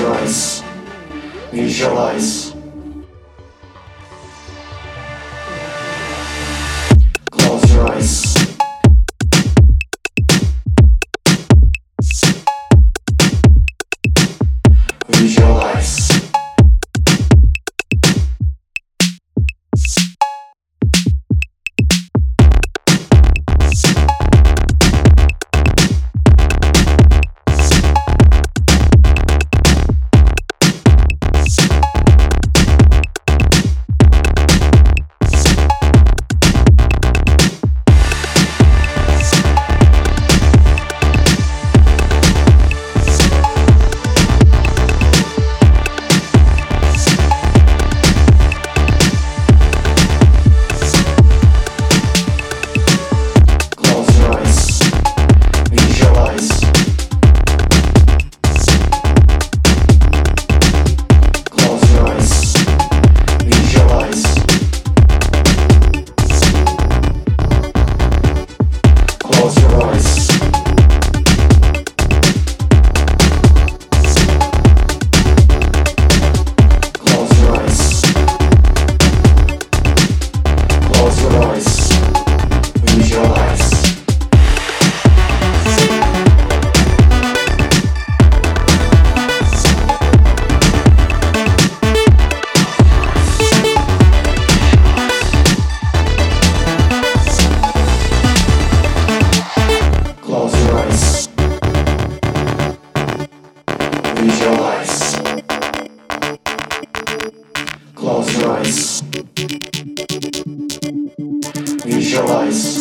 Eyes. Visualize. Visualize. Close your eyes. Visualize.